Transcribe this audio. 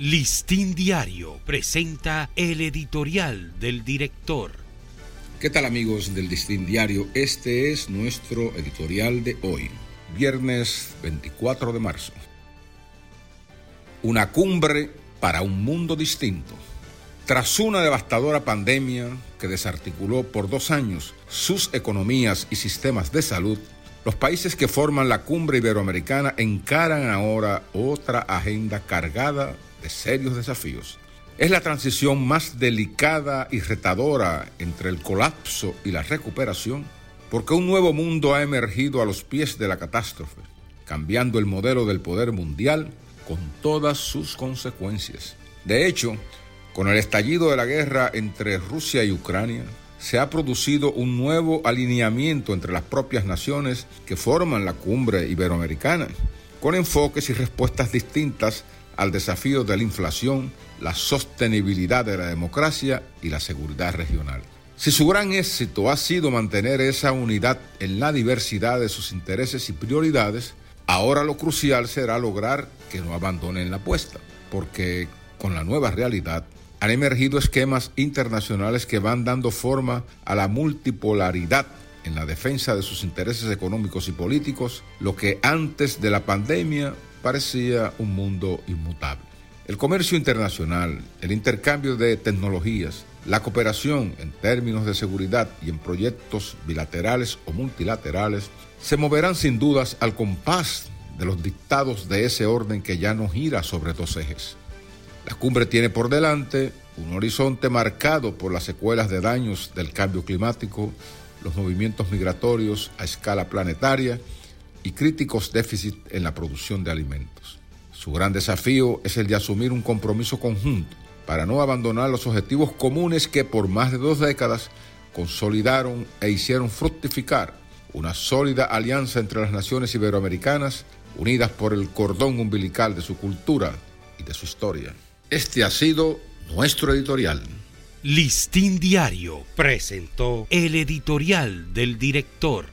Listín Diario presenta el editorial del director. ¿Qué tal amigos del Listín Diario? Este es nuestro editorial de hoy, viernes 24 de marzo. Una cumbre para un mundo distinto. Tras una devastadora pandemia que desarticuló por dos años sus economías y sistemas de salud, los países que forman la cumbre iberoamericana encaran ahora otra agenda cargada de serios desafíos. Es la transición más delicada y retadora entre el colapso y la recuperación, porque un nuevo mundo ha emergido a los pies de la catástrofe, cambiando el modelo del poder mundial con todas sus consecuencias. De hecho, con el estallido de la guerra entre Rusia y Ucrania, se ha producido un nuevo alineamiento entre las propias naciones que forman la cumbre iberoamericana, con enfoques y respuestas distintas al desafío de la inflación, la sostenibilidad de la democracia y la seguridad regional. Si su gran éxito ha sido mantener esa unidad en la diversidad de sus intereses y prioridades, ahora lo crucial será lograr que no abandonen la apuesta, porque con la nueva realidad han emergido esquemas internacionales que van dando forma a la multipolaridad en la defensa de sus intereses económicos y políticos, lo que antes de la pandemia parecía un mundo inmutable. El comercio internacional, el intercambio de tecnologías, la cooperación en términos de seguridad y en proyectos bilaterales o multilaterales se moverán sin dudas al compás de los dictados de ese orden que ya no gira sobre dos ejes. La cumbre tiene por delante un horizonte marcado por las secuelas de daños del cambio climático, los movimientos migratorios a escala planetaria, y críticos déficits en la producción de alimentos. Su gran desafío es el de asumir un compromiso conjunto para no abandonar los objetivos comunes que por más de dos décadas consolidaron e hicieron fructificar una sólida alianza entre las naciones iberoamericanas unidas por el cordón umbilical de su cultura y de su historia. Este ha sido nuestro editorial. Listín Diario presentó el editorial del director.